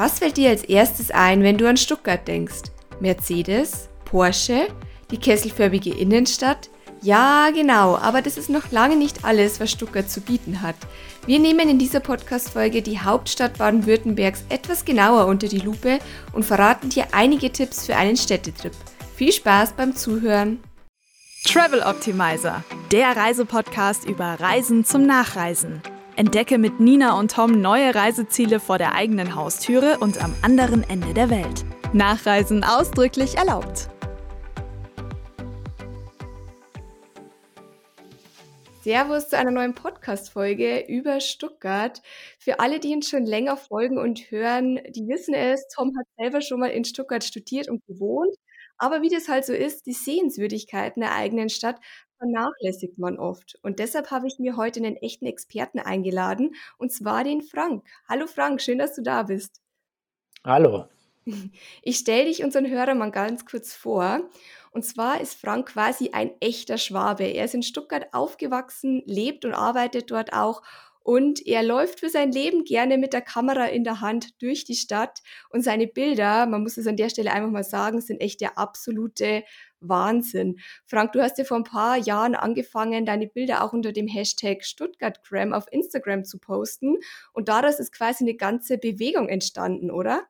Was fällt dir als erstes ein, wenn du an Stuttgart denkst? Mercedes? Porsche? Die kesselförmige Innenstadt? Ja, genau, aber das ist noch lange nicht alles, was Stuttgart zu bieten hat. Wir nehmen in dieser Podcast-Folge die Hauptstadt Baden-Württembergs etwas genauer unter die Lupe und verraten dir einige Tipps für einen Städtetrip. Viel Spaß beim Zuhören! Travel Optimizer, der Reisepodcast über Reisen zum Nachreisen. Entdecke mit Nina und Tom neue Reiseziele vor der eigenen Haustüre und am anderen Ende der Welt. Nachreisen ausdrücklich erlaubt. Servus zu einer neuen Podcast-Folge über Stuttgart. Für alle, die uns schon länger folgen und hören, die wissen es, Tom hat selber schon mal in Stuttgart studiert und gewohnt. Aber wie das halt so ist, die Sehenswürdigkeiten der eigenen Stadt vernachlässigt man oft. Und deshalb habe ich mir heute einen echten Experten eingeladen, und zwar den Frank. Hallo Frank, schön, dass du da bist. Hallo. Ich stelle dich unseren Hörern mal ganz kurz vor. Und zwar ist Frank quasi ein echter Schwabe. Er ist in Stuttgart aufgewachsen, lebt und arbeitet dort auch und er läuft für sein Leben gerne mit der Kamera in der Hand durch die Stadt und seine Bilder, man muss es an der Stelle einfach mal sagen, sind echt der absolute Wahnsinn. Frank, du hast ja vor ein paar Jahren angefangen, deine Bilder auch unter dem Hashtag StuttgartGram auf Instagram zu posten und daraus ist quasi eine ganze Bewegung entstanden, oder?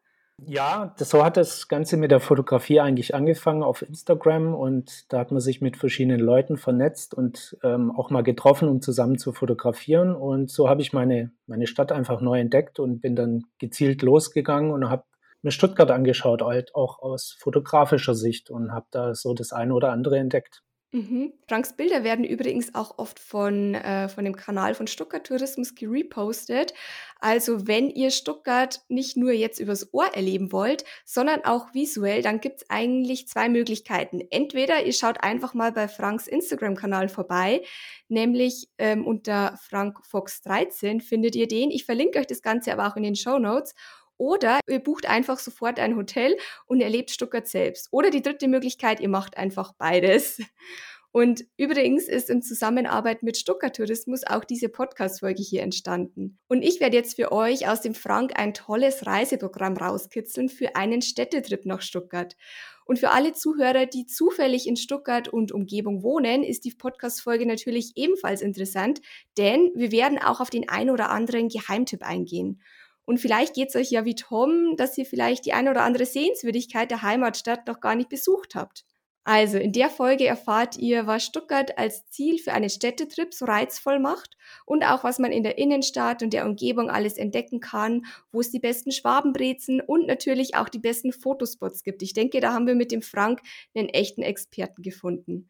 Ja, das, so hat das Ganze mit der Fotografie eigentlich angefangen auf Instagram und da hat man sich mit verschiedenen Leuten vernetzt und ähm, auch mal getroffen, um zusammen zu fotografieren. Und so habe ich meine, meine Stadt einfach neu entdeckt und bin dann gezielt losgegangen und habe mir Stuttgart angeschaut, halt auch aus fotografischer Sicht und habe da so das eine oder andere entdeckt. Mhm. Franks Bilder werden übrigens auch oft von, äh, von dem Kanal von Stuttgart Tourismus gerepostet. Also wenn ihr Stuttgart nicht nur jetzt übers Ohr erleben wollt, sondern auch visuell, dann gibt's eigentlich zwei Möglichkeiten. Entweder ihr schaut einfach mal bei Franks Instagram-Kanal vorbei, nämlich ähm, unter Frank Fox 13 findet ihr den. Ich verlinke euch das Ganze aber auch in den Show Notes. Oder ihr bucht einfach sofort ein Hotel und erlebt Stuttgart selbst. Oder die dritte Möglichkeit, ihr macht einfach beides. Und übrigens ist in Zusammenarbeit mit Stuttgart Tourismus auch diese Podcast-Folge hier entstanden. Und ich werde jetzt für euch aus dem Frank ein tolles Reiseprogramm rauskitzeln für einen Städtetrip nach Stuttgart. Und für alle Zuhörer, die zufällig in Stuttgart und Umgebung wohnen, ist die Podcast-Folge natürlich ebenfalls interessant, denn wir werden auch auf den ein oder anderen Geheimtipp eingehen. Und vielleicht geht es euch ja wie Tom, dass ihr vielleicht die eine oder andere Sehenswürdigkeit der Heimatstadt noch gar nicht besucht habt. Also in der Folge erfahrt ihr, was Stuttgart als Ziel für einen Städtetrip so reizvoll macht und auch was man in der Innenstadt und der Umgebung alles entdecken kann, wo es die besten Schwabenbrezen und natürlich auch die besten Fotospots gibt. Ich denke, da haben wir mit dem Frank einen echten Experten gefunden.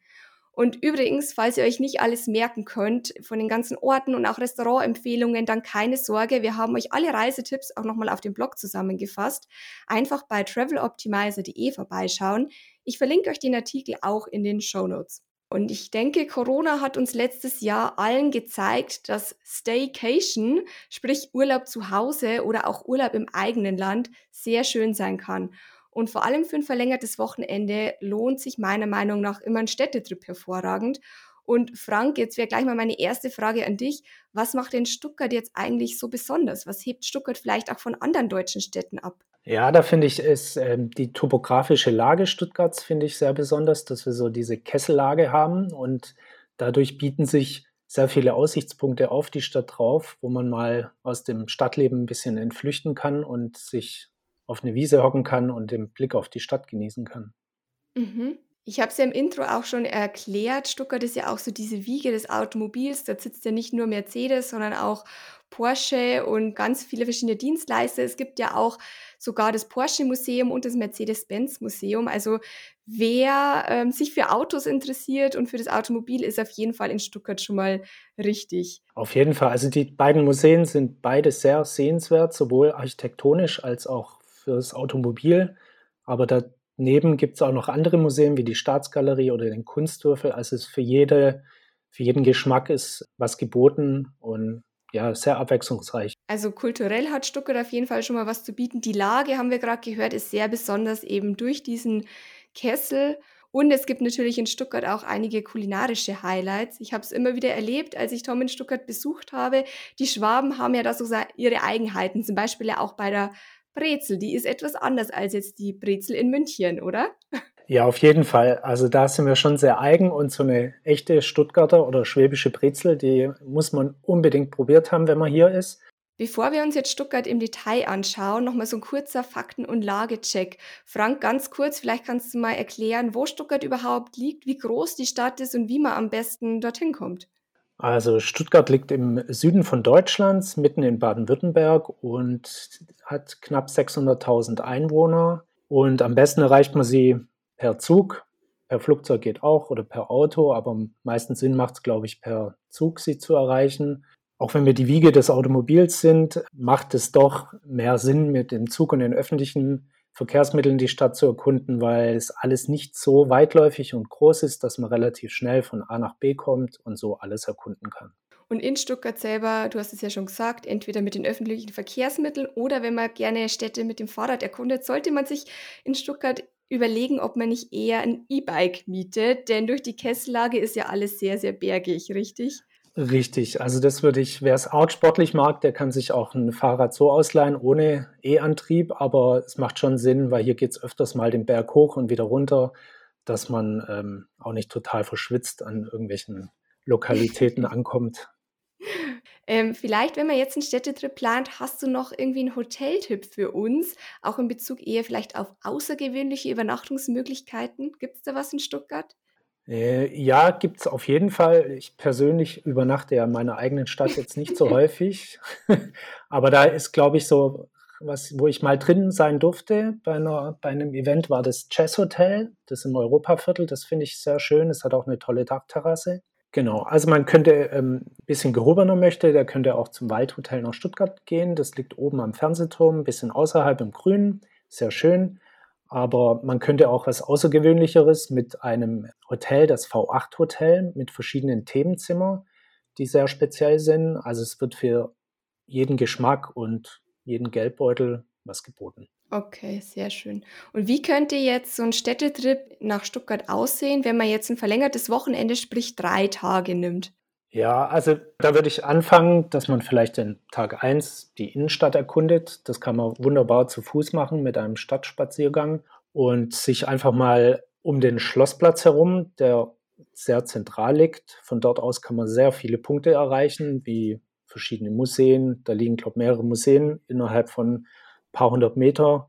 Und übrigens, falls ihr euch nicht alles merken könnt von den ganzen Orten und auch Restaurantempfehlungen, dann keine Sorge, wir haben euch alle Reisetipps auch nochmal auf dem Blog zusammengefasst. Einfach bei traveloptimizer.de vorbeischauen. Ich verlinke euch den Artikel auch in den Show Notes. Und ich denke, Corona hat uns letztes Jahr allen gezeigt, dass Staycation, sprich Urlaub zu Hause oder auch Urlaub im eigenen Land, sehr schön sein kann. Und vor allem für ein verlängertes Wochenende lohnt sich meiner Meinung nach immer ein Städtetrip hervorragend. Und Frank, jetzt wäre gleich mal meine erste Frage an dich. Was macht denn Stuttgart jetzt eigentlich so besonders? Was hebt Stuttgart vielleicht auch von anderen deutschen Städten ab? Ja, da finde ich es äh, die topografische Lage Stuttgarts finde ich sehr besonders, dass wir so diese Kessellage haben und dadurch bieten sich sehr viele Aussichtspunkte auf die Stadt drauf, wo man mal aus dem Stadtleben ein bisschen entflüchten kann und sich auf eine Wiese hocken kann und den Blick auf die Stadt genießen kann. Mhm. Ich habe es ja im Intro auch schon erklärt. Stuttgart ist ja auch so diese Wiege des Automobils. Da sitzt ja nicht nur Mercedes, sondern auch Porsche und ganz viele verschiedene Dienstleister. Es gibt ja auch sogar das Porsche-Museum und das Mercedes-Benz-Museum. Also wer ähm, sich für Autos interessiert und für das Automobil, ist auf jeden Fall in Stuttgart schon mal richtig. Auf jeden Fall. Also die beiden Museen sind beide sehr sehenswert, sowohl architektonisch als auch fürs Automobil. Aber daneben gibt es auch noch andere Museen wie die Staatsgalerie oder den Kunstwürfel. Also es für jede, für jeden Geschmack ist was geboten und ja, sehr abwechslungsreich. Also kulturell hat Stuttgart auf jeden Fall schon mal was zu bieten. Die Lage, haben wir gerade gehört, ist sehr besonders eben durch diesen Kessel. Und es gibt natürlich in Stuttgart auch einige kulinarische Highlights. Ich habe es immer wieder erlebt, als ich Tom in Stuttgart besucht habe. Die Schwaben haben ja da so ihre Eigenheiten, zum Beispiel ja auch bei der Brezel, die ist etwas anders als jetzt die Brezel in München, oder? Ja, auf jeden Fall. Also da sind wir schon sehr eigen und so eine echte Stuttgarter oder schwäbische Brezel, die muss man unbedingt probiert haben, wenn man hier ist. Bevor wir uns jetzt Stuttgart im Detail anschauen, nochmal so ein kurzer Fakten- und Lagecheck. Frank, ganz kurz, vielleicht kannst du mal erklären, wo Stuttgart überhaupt liegt, wie groß die Stadt ist und wie man am besten dorthin kommt. Also Stuttgart liegt im Süden von Deutschlands, mitten in Baden-Württemberg und hat knapp 600.000 Einwohner. Und am besten erreicht man sie per Zug. Per Flugzeug geht auch oder per Auto, aber am meisten Sinn macht es, glaube ich, per Zug sie zu erreichen. Auch wenn wir die Wiege des Automobils sind, macht es doch mehr Sinn, mit dem Zug und den öffentlichen Verkehrsmitteln die Stadt zu erkunden, weil es alles nicht so weitläufig und groß ist, dass man relativ schnell von A nach B kommt und so alles erkunden kann. Und in Stuttgart selber, du hast es ja schon gesagt, entweder mit den öffentlichen Verkehrsmitteln oder wenn man gerne Städte mit dem Fahrrad erkundet, sollte man sich in Stuttgart überlegen, ob man nicht eher ein E-Bike mietet, denn durch die Kesslage ist ja alles sehr, sehr bergig, richtig? Richtig, also das würde ich, wer es arg sportlich mag, der kann sich auch ein Fahrrad so ausleihen ohne E-Antrieb, aber es macht schon Sinn, weil hier geht es öfters mal den Berg hoch und wieder runter, dass man ähm, auch nicht total verschwitzt an irgendwelchen Lokalitäten ankommt. Ähm, vielleicht, wenn man jetzt einen Städtetrip plant, hast du noch irgendwie einen Hoteltipp für uns, auch in Bezug eher vielleicht auf außergewöhnliche Übernachtungsmöglichkeiten? Gibt es da was in Stuttgart? Äh, ja, gibt es auf jeden Fall. Ich persönlich übernachte ja in meiner eigenen Stadt jetzt nicht so häufig. Aber da ist, glaube ich, so was, wo ich mal drin sein durfte bei, einer, bei einem Event, war das Chess Hotel, das im Europaviertel. Das finde ich sehr schön. Es hat auch eine tolle Dachterrasse. Genau, also man könnte ähm, ein bisschen gehobener möchte, der könnte auch zum Waldhotel nach Stuttgart gehen. Das liegt oben am Fernsehturm, ein bisschen außerhalb im Grünen. Sehr schön. Aber man könnte auch was Außergewöhnlicheres mit einem Hotel, das V8 Hotel, mit verschiedenen Themenzimmer, die sehr speziell sind. Also es wird für jeden Geschmack und jeden Geldbeutel was geboten. Okay, sehr schön. Und wie könnte jetzt so ein Städtetrip nach Stuttgart aussehen, wenn man jetzt ein verlängertes Wochenende, sprich drei Tage nimmt? Ja, also da würde ich anfangen, dass man vielleicht den Tag 1 die Innenstadt erkundet. Das kann man wunderbar zu Fuß machen mit einem Stadtspaziergang und sich einfach mal um den Schlossplatz herum, der sehr zentral liegt. Von dort aus kann man sehr viele Punkte erreichen, wie verschiedene Museen. Da liegen, glaube ich, mehrere Museen innerhalb von ein paar hundert Meter.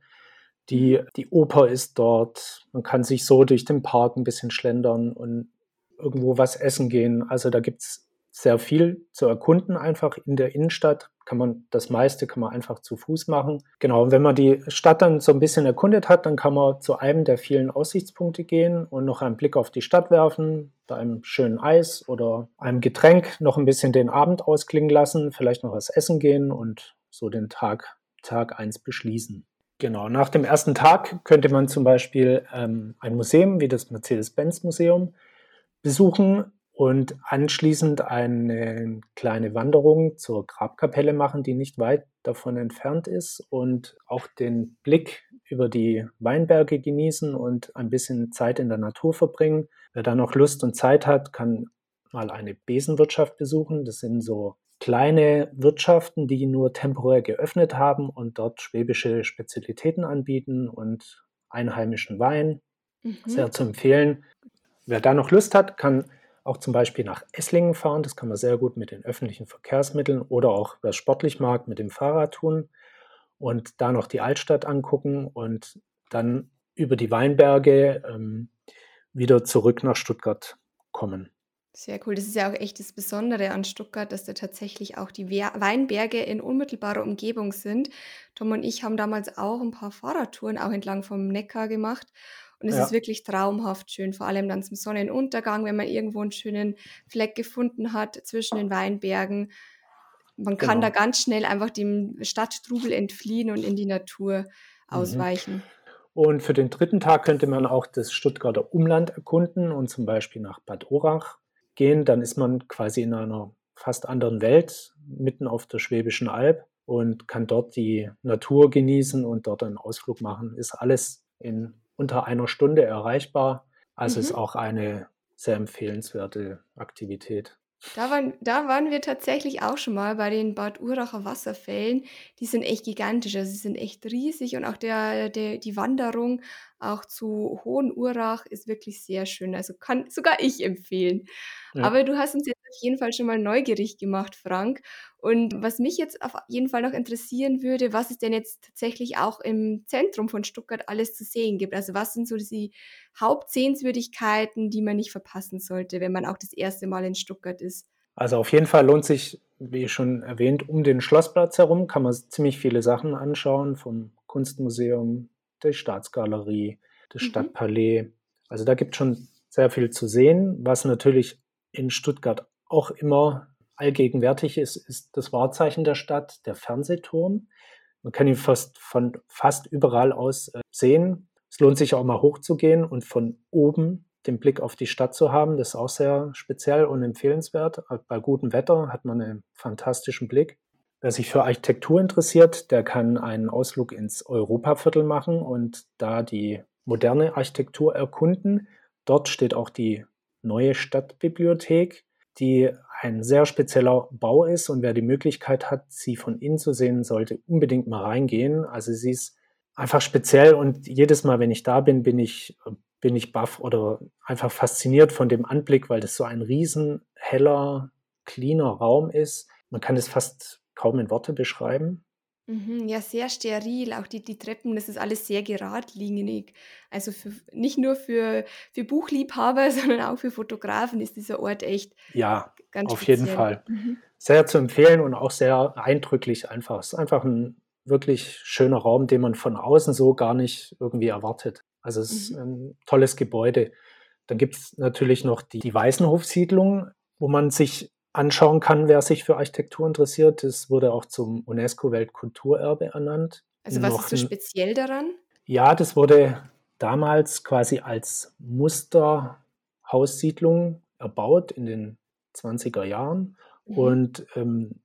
Die, die Oper ist dort. Man kann sich so durch den Park ein bisschen schlendern und irgendwo was essen gehen. Also da gibt es sehr viel zu erkunden einfach in der Innenstadt. Kann man das meiste kann man einfach zu Fuß machen. Genau, und wenn man die Stadt dann so ein bisschen erkundet hat, dann kann man zu einem der vielen Aussichtspunkte gehen und noch einen Blick auf die Stadt werfen, bei einem schönen Eis oder einem Getränk noch ein bisschen den Abend ausklingen lassen, vielleicht noch was essen gehen und so den Tag Tag 1 beschließen. Genau, nach dem ersten Tag könnte man zum Beispiel ähm, ein Museum wie das Mercedes-Benz-Museum besuchen und anschließend eine kleine Wanderung zur Grabkapelle machen, die nicht weit davon entfernt ist und auch den Blick über die Weinberge genießen und ein bisschen Zeit in der Natur verbringen. Wer da noch Lust und Zeit hat, kann mal eine Besenwirtschaft besuchen. Das sind so kleine Wirtschaften, die nur temporär geöffnet haben und dort schwäbische Spezialitäten anbieten und einheimischen Wein. Mhm. Sehr zu empfehlen. Wer da noch Lust hat, kann auch zum Beispiel nach Esslingen fahren. Das kann man sehr gut mit den öffentlichen Verkehrsmitteln oder auch, wer sportlich mag, mit dem Fahrrad tun und da noch die Altstadt angucken und dann über die Weinberge ähm, wieder zurück nach Stuttgart kommen. Sehr cool. Das ist ja auch echt das Besondere an Stuttgart, dass da tatsächlich auch die Weinberge in unmittelbarer Umgebung sind. Tom und ich haben damals auch ein paar Fahrradtouren auch entlang vom Neckar gemacht. Und es ja. ist wirklich traumhaft schön, vor allem dann zum Sonnenuntergang, wenn man irgendwo einen schönen Fleck gefunden hat zwischen den Weinbergen. Man kann genau. da ganz schnell einfach dem Stadttrubel entfliehen und in die Natur mhm. ausweichen. Mhm. Und für den dritten Tag könnte man auch das Stuttgarter Umland erkunden und zum Beispiel nach Bad Urach gehen. Dann ist man quasi in einer fast anderen Welt, mitten auf der Schwäbischen Alb und kann dort die Natur genießen und dort einen Ausflug machen. Ist alles in unter einer Stunde erreichbar. Also mhm. ist auch eine sehr empfehlenswerte Aktivität. Da waren, da waren wir tatsächlich auch schon mal bei den Bad Uracher Wasserfällen. Die sind echt gigantisch, also sie sind echt riesig und auch der, der, die Wanderung auch zu Hohen Urach ist wirklich sehr schön. Also kann sogar ich empfehlen. Ja. Aber du hast uns jetzt auf jeden Fall schon mal neugierig gemacht, Frank. Und was mich jetzt auf jeden Fall noch interessieren würde, was es denn jetzt tatsächlich auch im Zentrum von Stuttgart alles zu sehen gibt. Also was sind so die Hauptsehenswürdigkeiten, die man nicht verpassen sollte, wenn man auch das erste Mal in Stuttgart ist? Also auf jeden Fall lohnt sich, wie schon erwähnt, um den Schlossplatz herum kann man ziemlich viele Sachen anschauen, vom Kunstmuseum, der Staatsgalerie, das Mhm. Stadtpalais. Also da gibt es schon sehr viel zu sehen. Was natürlich in Stuttgart auch immer allgegenwärtig ist, ist das Wahrzeichen der Stadt, der Fernsehturm. Man kann ihn fast von fast überall aus äh, sehen. Es lohnt sich auch mal hochzugehen und von oben den Blick auf die Stadt zu haben. Das ist auch sehr speziell und empfehlenswert. Bei gutem Wetter hat man einen fantastischen Blick. Wer sich für Architektur interessiert, der kann einen Ausflug ins Europaviertel machen und da die moderne Architektur erkunden. Dort steht auch die neue Stadtbibliothek, die ein sehr spezieller Bau ist und wer die Möglichkeit hat, sie von innen zu sehen, sollte unbedingt mal reingehen. Also sie ist einfach speziell und jedes Mal, wenn ich da bin, bin ich, bin ich baff oder einfach fasziniert von dem Anblick, weil das so ein riesen heller, cleaner Raum ist. Man kann es fast kaum in Worte beschreiben. Mhm, ja, sehr steril. Auch die, die Treppen, das ist alles sehr geradlinig. Also für, nicht nur für, für Buchliebhaber, sondern auch für Fotografen ist dieser Ort echt Ja, ganz auf jeden speziell. Fall. Mhm. Sehr zu empfehlen und auch sehr eindrücklich einfach. Es ist einfach ein wirklich schöner Raum, den man von außen so gar nicht irgendwie erwartet. Also es ist Mhm. ein tolles Gebäude. Dann gibt es natürlich noch die, die Weißenhof-Siedlung, wo man sich anschauen kann, wer sich für Architektur interessiert. Das wurde auch zum UNESCO-Weltkulturerbe ernannt. Also was Noch ist so speziell daran? Ja, das wurde damals quasi als Musterhaussiedlung erbaut in den 20er Jahren Mhm. und ähm,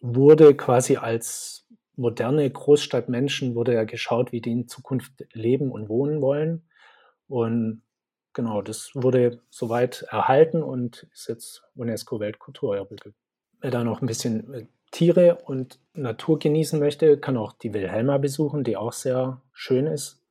wurde quasi als moderne Großstadtmenschen wurde ja geschaut, wie die in Zukunft leben und wohnen wollen. Und genau, das wurde soweit erhalten und ist jetzt UNESCO-Weltkulturerbe. Wer da noch ein bisschen äh, Tiere und Natur genießen möchte, kann auch die Wilhelma besuchen, die auch sehr schön ist.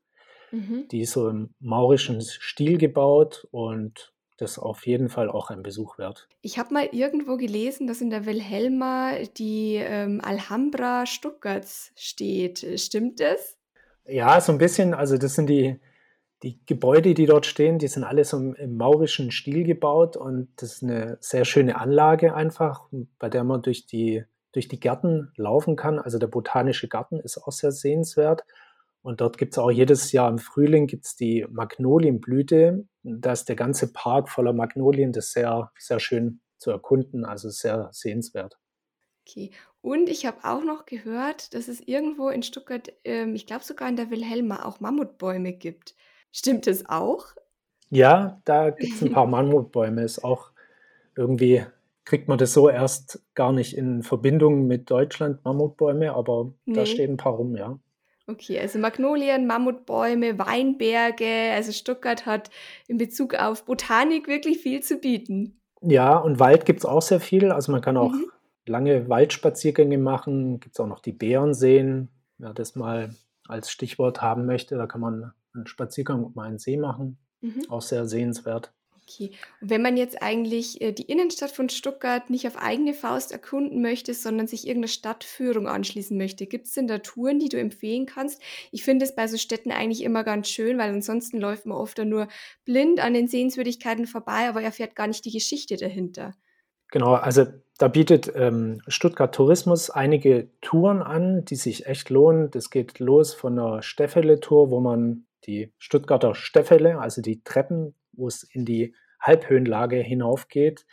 Mhm. Die ist so im maurischen Stil gebaut und das ist auf jeden Fall auch ein Besuch wert. Ich habe mal irgendwo gelesen, dass in der Wilhelma die ähm, Alhambra Stuttgarts steht. Stimmt das? Ja, so ein bisschen, also das sind die, die Gebäude, die dort stehen, die sind alle im, im maurischen Stil gebaut und das ist eine sehr schöne Anlage einfach, bei der man durch die, durch die Gärten laufen kann. Also der botanische Garten ist auch sehr sehenswert. Und dort gibt es auch jedes Jahr im Frühling gibt's die Magnolienblüte. Da ist der ganze Park voller Magnolien. Das ist sehr, sehr schön zu erkunden, also sehr sehenswert. Okay. Und ich habe auch noch gehört, dass es irgendwo in Stuttgart, ähm, ich glaube sogar in der Wilhelma, auch Mammutbäume gibt. Stimmt das auch? Ja, da gibt es ein paar Mammutbäume. Ist auch irgendwie, kriegt man das so erst gar nicht in Verbindung mit Deutschland, Mammutbäume, aber da Nee. stehen ein paar rum, ja. Okay, also Magnolien, Mammutbäume, Weinberge. Also Stuttgart hat in Bezug auf Botanik wirklich viel zu bieten. Ja, und Wald gibt es auch sehr viel. Also man kann auch Mhm. lange Waldspaziergänge machen. Gibt es auch noch die Bärenseen, wer das mal als Stichwort haben möchte. Da kann man einen Spaziergang um einen See machen. Mhm. Auch sehr sehenswert. Okay. Und wenn man jetzt eigentlich äh, die Innenstadt von Stuttgart nicht auf eigene Faust erkunden möchte, sondern sich irgendeiner Stadtführung anschließen möchte, gibt es denn da Touren, die du empfehlen kannst? Ich finde es bei so Städten eigentlich immer ganz schön, weil ansonsten läuft man oft dann nur blind an den Sehenswürdigkeiten vorbei, aber erfährt gar nicht die Geschichte dahinter. Genau, also da bietet ähm, Stuttgart Tourismus einige Touren an, die sich echt lohnen. Das geht los von der Steffele-Tour, wo man die Stuttgarter Steffele, also die Treppen, wo es in die Halbhöhenlage hinaufgeht,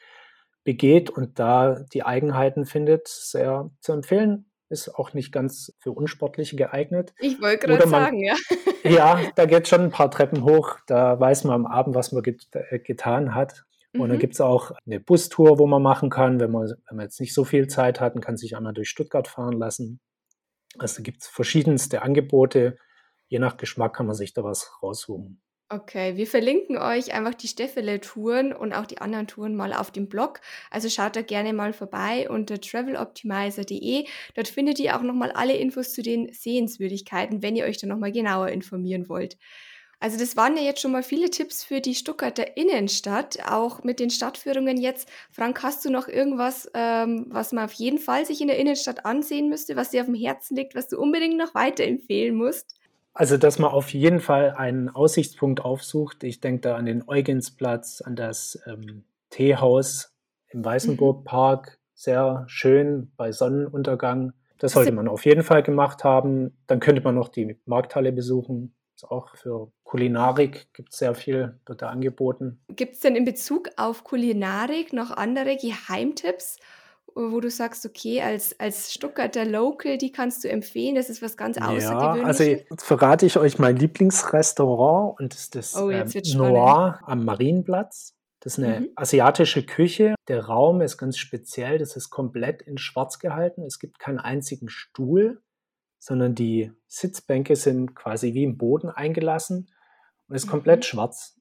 begeht und da die Eigenheiten findet. Sehr zu empfehlen. Ist auch nicht ganz für Unsportliche geeignet. Ich wollte gerade sagen, ja. Ja, da geht schon ein paar Treppen hoch. Da weiß man am Abend, was man get äh, getan hat. Und dann Mhm. gibt es auch eine Bustour, wo man machen kann, wenn man, wenn man jetzt nicht so viel Zeit hat und kann sich einmal durch Stuttgart fahren lassen. Also gibt es verschiedenste Angebote. Je nach Geschmack kann man sich da was raussuchen. Okay, wir verlinken euch einfach die Steffele-Touren und auch die anderen Touren mal auf dem Blog. Also schaut da gerne mal vorbei unter traveloptimizer.de. Dort findet ihr auch nochmal alle Infos zu den Sehenswürdigkeiten, wenn ihr euch da nochmal genauer informieren wollt. Also das waren ja jetzt schon mal viele Tipps für die Stuttgarter Innenstadt, auch mit den Stadtführungen jetzt. Frank, hast du noch irgendwas, ähm, was man auf jeden Fall sich in der Innenstadt ansehen müsste, was dir auf dem Herzen liegt, was du unbedingt noch weiterempfehlen musst? Also, dass man auf jeden Fall einen Aussichtspunkt aufsucht. Ich denke da an den Eugensplatz, an das ähm, Teehaus im Weißenburgpark. Mhm. Sehr schön bei Sonnenuntergang. Das sollte man auf jeden Fall gemacht haben. Dann könnte man noch die Markthalle besuchen auch für Kulinarik gibt es sehr viel, wird da angeboten. Gibt es denn in Bezug auf Kulinarik noch andere Geheimtipps, wo du sagst, okay, als, als Stuttgarter Local, die kannst du empfehlen, das ist was ganz Außergewöhnliches? Ja, also jetzt verrate ich euch mein Lieblingsrestaurant und das ist das oh, ähm, Noir am Marienplatz. Das ist eine mhm. asiatische Küche. Der Raum ist ganz speziell. Das ist komplett in Schwarz gehalten. Es gibt keinen einzigen Stuhl sondern die Sitzbänke sind quasi wie im Boden eingelassen und ist mhm. komplett schwarz.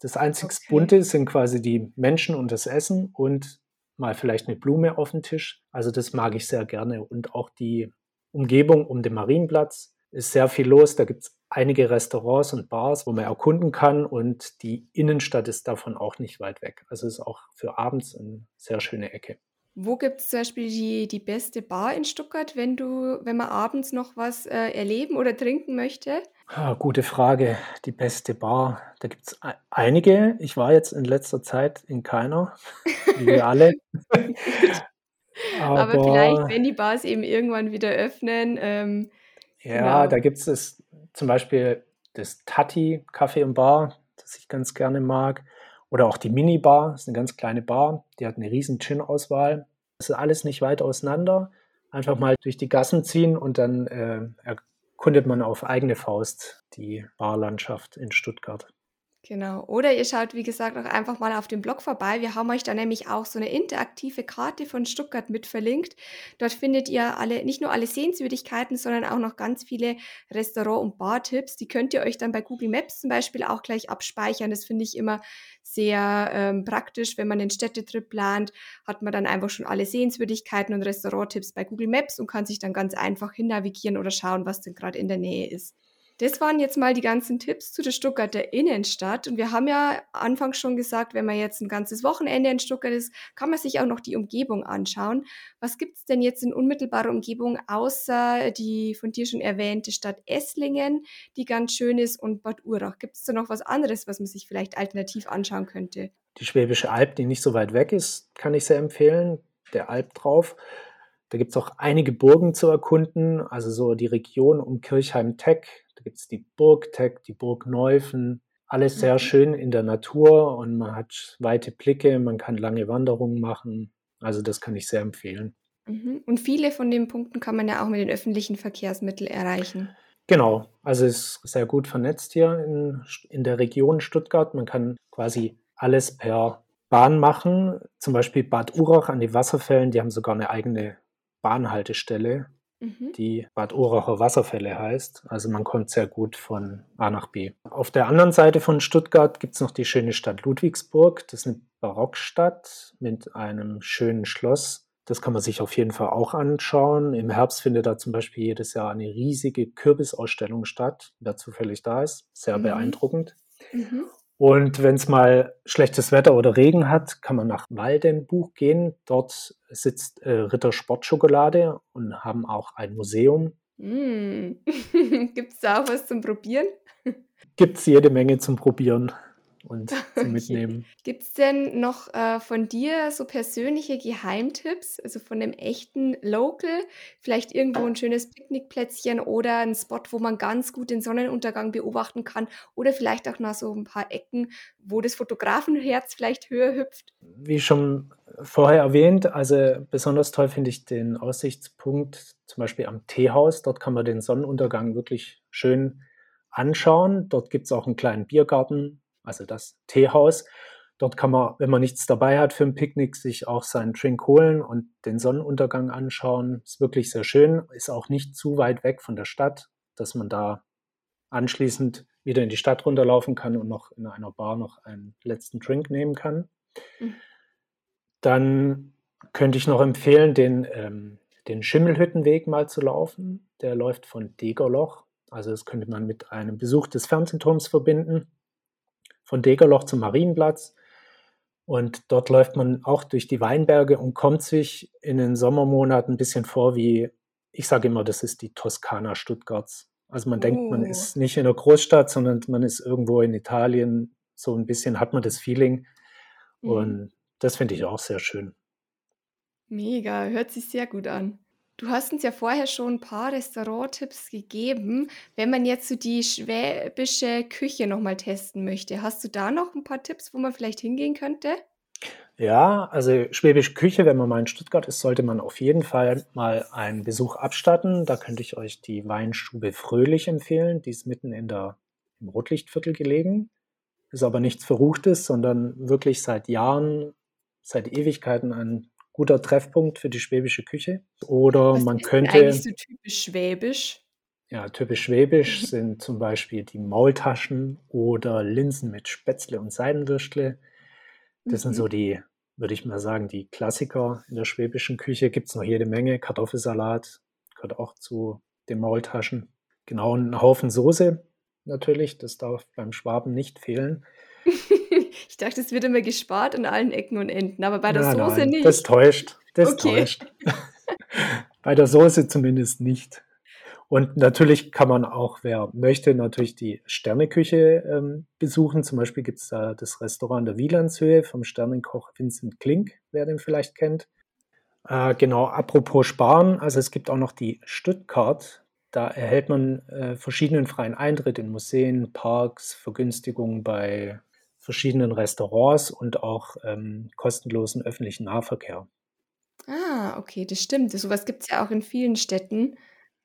Das einzig okay. Bunte sind quasi die Menschen und das Essen und mal vielleicht eine Blume auf dem Tisch. Also das mag ich sehr gerne. Und auch die Umgebung um den Marienplatz ist sehr viel los. Da gibt es einige Restaurants und Bars, wo man erkunden kann und die Innenstadt ist davon auch nicht weit weg. Also ist auch für abends eine sehr schöne Ecke. Wo gibt es zum Beispiel die, die beste Bar in Stuttgart, wenn du, wenn man abends noch was äh, erleben oder trinken möchte? Ah, gute Frage. Die beste Bar. Da gibt es einige. Ich war jetzt in letzter Zeit in keiner, wie wir alle. Aber, Aber, vielleicht, wenn die Bars eben irgendwann wieder öffnen. Ähm, ja, genau. da gibt es zum Beispiel das Tati Café und Bar, das ich ganz gerne mag. Oder auch die Minibar, das ist eine ganz kleine Bar, die hat eine riesen Gin-Auswahl. Das ist alles nicht weit auseinander. Einfach mal durch die Gassen ziehen und dann äh, erkundet man auf eigene Faust die Barlandschaft in Stuttgart. Genau. Oder ihr schaut, wie gesagt, auch einfach mal auf dem Blog vorbei. Wir haben euch da nämlich auch so eine interaktive Karte von Stuttgart mit verlinkt. Dort findet ihr alle, nicht nur alle Sehenswürdigkeiten, sondern auch noch ganz viele Restaurant- und Bar-Tipps. Die könnt ihr euch dann bei Google Maps zum Beispiel auch gleich abspeichern. Das finde ich immer sehr ähm, praktisch. Wenn man den Städtetrip plant, hat man dann einfach schon alle Sehenswürdigkeiten und Restaurant-Tipps bei Google Maps und kann sich dann ganz einfach hinnavigieren oder schauen, was denn gerade in der Nähe ist. Das waren jetzt mal die ganzen Tipps zu der Stuttgarter Innenstadt. Und wir haben ja anfangs schon gesagt, wenn man jetzt ein ganzes Wochenende in Stuttgart ist, kann man sich auch noch die Umgebung anschauen. Was gibt es denn jetzt in unmittelbarer Umgebung außer die von dir schon erwähnte Stadt Esslingen, die ganz schön ist, und Bad Urach? Gibt es da noch was anderes, was man sich vielleicht alternativ anschauen könnte? Die Schwäbische Alb, die nicht so weit weg ist, kann ich sehr empfehlen. Der Alb drauf. Da gibt es auch einige Burgen zu erkunden, also so die Region um Kirchheim-Teck, gibt es die Burg Teck, die Burg Neufen, alles sehr mhm. schön in der Natur und man hat weite Blicke, man kann lange Wanderungen machen. Also das kann ich sehr empfehlen. Mhm. Und viele von den Punkten kann man ja auch mit den öffentlichen Verkehrsmitteln erreichen. Genau, also es ist sehr gut vernetzt hier in, in der Region Stuttgart. Man kann quasi alles per Bahn machen. Zum Beispiel Bad Urach an den Wasserfällen, die haben sogar eine eigene Bahnhaltestelle. Mhm. die Bad Uracher Wasserfälle heißt. Also man kommt sehr gut von A nach B. Auf der anderen Seite von Stuttgart gibt es noch die schöne Stadt Ludwigsburg. Das ist eine Barockstadt mit einem schönen Schloss. Das kann man sich auf jeden Fall auch anschauen. Im Herbst findet da zum Beispiel jedes Jahr eine riesige Kürbisausstellung statt, wer zufällig da ist. Sehr mhm. beeindruckend. Mhm. Und wenn es mal schlechtes Wetter oder Regen hat, kann man nach Waldenbuch gehen. Dort sitzt äh, Ritter Sportschokolade und haben auch ein Museum. Mm. Gibt es da auch was zum Probieren? Gibt es jede Menge zum Probieren und zum Mitnehmen. Gibt es denn noch äh, von dir so persönliche Geheimtipps, also von dem echten Local? Vielleicht irgendwo ein schönes Picknickplätzchen oder ein Spot, wo man ganz gut den Sonnenuntergang beobachten kann oder vielleicht auch noch so ein paar Ecken, wo das Fotografenherz vielleicht höher hüpft? Wie schon vorher erwähnt, also besonders toll finde ich den Aussichtspunkt zum Beispiel am Teehaus. Dort kann man den Sonnenuntergang wirklich schön anschauen. Dort gibt es auch einen kleinen Biergarten also das Teehaus. Dort kann man, wenn man nichts dabei hat für ein Picknick, sich auch seinen Drink holen und den Sonnenuntergang anschauen. Ist wirklich sehr schön, ist auch nicht zu weit weg von der Stadt, dass man da anschließend wieder in die Stadt runterlaufen kann und noch in einer Bar noch einen letzten Drink nehmen kann. Mhm. Dann könnte ich noch empfehlen, den, ähm, den Schimmelhüttenweg mal zu laufen. Der läuft von Degerloch. Also das könnte man mit einem Besuch des Fernsehturms verbinden. Von Degerloch zum Marienplatz. Und dort läuft man auch durch die Weinberge und kommt sich in den Sommermonaten ein bisschen vor wie, ich sage immer, das ist die Toskana Stuttgarts. Also man denkt, man oh. ist nicht in einer Großstadt, sondern man ist irgendwo in Italien. So ein bisschen hat man das Feeling. Mhm. Und das finde ich auch sehr schön. Mega, hört sich sehr gut an. Du hast uns ja vorher schon ein paar Restauranttipps gegeben. Wenn man jetzt so die schwäbische Küche nochmal testen möchte, hast du da noch ein paar Tipps, wo man vielleicht hingehen könnte? Ja, also schwäbische Küche, wenn man mal in Stuttgart ist, sollte man auf jeden Fall mal einen Besuch abstatten. Da könnte ich euch die Weinstube Fröhlich empfehlen. Die ist mitten in der, im Rotlichtviertel gelegen. Ist aber nichts Verruchtes, sondern wirklich seit Jahren, seit Ewigkeiten ein guter Treffpunkt für die schwäbische Küche. Oder Was man könnte. Eigentlich so typisch schwäbisch. Ja, typisch schwäbisch mhm. sind zum Beispiel die Maultaschen oder Linsen mit Spätzle und Seidenwürstle. Das mhm. sind so mhm. die, würde ich mal sagen, die Klassiker in der schwäbischen Küche. Gibt es noch jede Menge. Kartoffelsalat gehört auch zu den Maultaschen. Genau, und ein Haufen Soße natürlich. Das darf beim Schwaben nicht fehlen. ich dachte, es wird immer gespart an allen Ecken und Enden, aber bei der nein, Soße nein, nicht. Das täuscht. Das okay. täuscht. bei der Soße zumindest nicht. Und natürlich kann man auch, wer möchte, natürlich die Sterneküche ähm, besuchen. Zum Beispiel gibt es da das Restaurant der Wielandshöhe vom Sternenkoch Vincent Klink, wer den vielleicht kennt. Äh, genau, apropos Sparen, also es gibt auch noch die Stuttgart. Da erhält man äh, verschiedenen freien Eintritt in Museen, Parks, Vergünstigungen bei verschiedenen Restaurants und auch ähm, kostenlosen öffentlichen Nahverkehr. Ah, okay, das stimmt. Sowas gibt es ja auch in vielen Städten.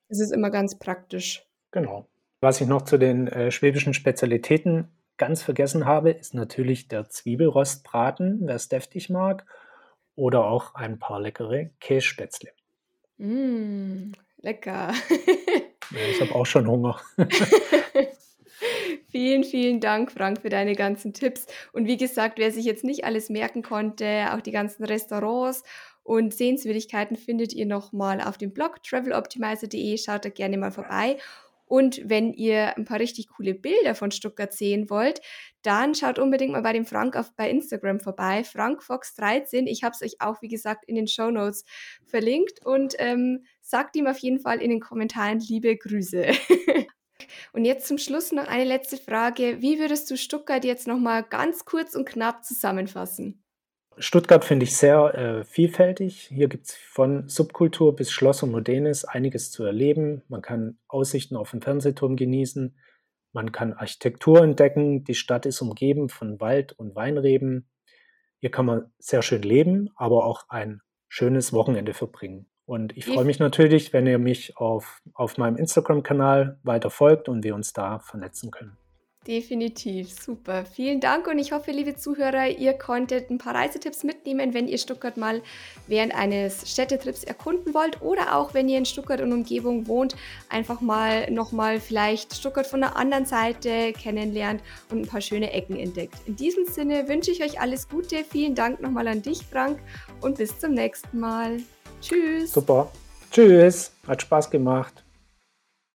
Das ist immer ganz praktisch. Genau. Was ich noch zu den äh, schwäbischen Spezialitäten ganz vergessen habe, ist natürlich der Zwiebelrostbraten, wer es deftig mag, oder auch ein paar leckere Kässpätzle. Mm, lecker. ja, ich habe auch schon Hunger. Vielen, vielen Dank, Frank, für deine ganzen Tipps. Und wie gesagt, wer sich jetzt nicht alles merken konnte, auch die ganzen Restaurants und Sehenswürdigkeiten findet ihr nochmal auf dem Blog traveloptimizer.de. Schaut da gerne mal vorbei. Und wenn ihr ein paar richtig coole Bilder von Stuttgart sehen wollt, dann schaut unbedingt mal bei dem Frank auf, bei Instagram vorbei. FrankFox13. Ich habe es euch auch, wie gesagt, in den Show Notes verlinkt und ähm, sagt ihm auf jeden Fall in den Kommentaren liebe Grüße. und jetzt zum Schluss noch eine letzte Frage. Wie würdest du Stuttgart jetzt nochmal ganz kurz und knapp zusammenfassen? Stuttgart finde ich sehr äh, vielfältig. Hier gibt es von Subkultur bis Schloss und Modernes einiges zu erleben. Man kann Aussichten auf den Fernsehturm genießen. Man kann Architektur entdecken. Die Stadt ist umgeben von Wald und Weinreben. Hier kann man sehr schön leben, aber auch ein schönes Wochenende verbringen. Und ich freue mich natürlich, wenn ihr mich auf, auf meinem Instagram-Kanal weiter folgt und wir uns da vernetzen können. Definitiv, super. Vielen Dank und ich hoffe, liebe Zuhörer, ihr konntet ein paar Reisetipps mitnehmen, wenn ihr Stuttgart mal während eines Städtetrips erkunden wollt oder auch wenn ihr in Stuttgart und Umgebung wohnt, einfach mal nochmal vielleicht Stuttgart von der anderen Seite kennenlernt und ein paar schöne Ecken entdeckt. In diesem Sinne wünsche ich euch alles Gute. Vielen Dank nochmal an dich, Frank, und bis zum nächsten Mal. Tschüss. Super. Tschüss. Hat Spaß gemacht.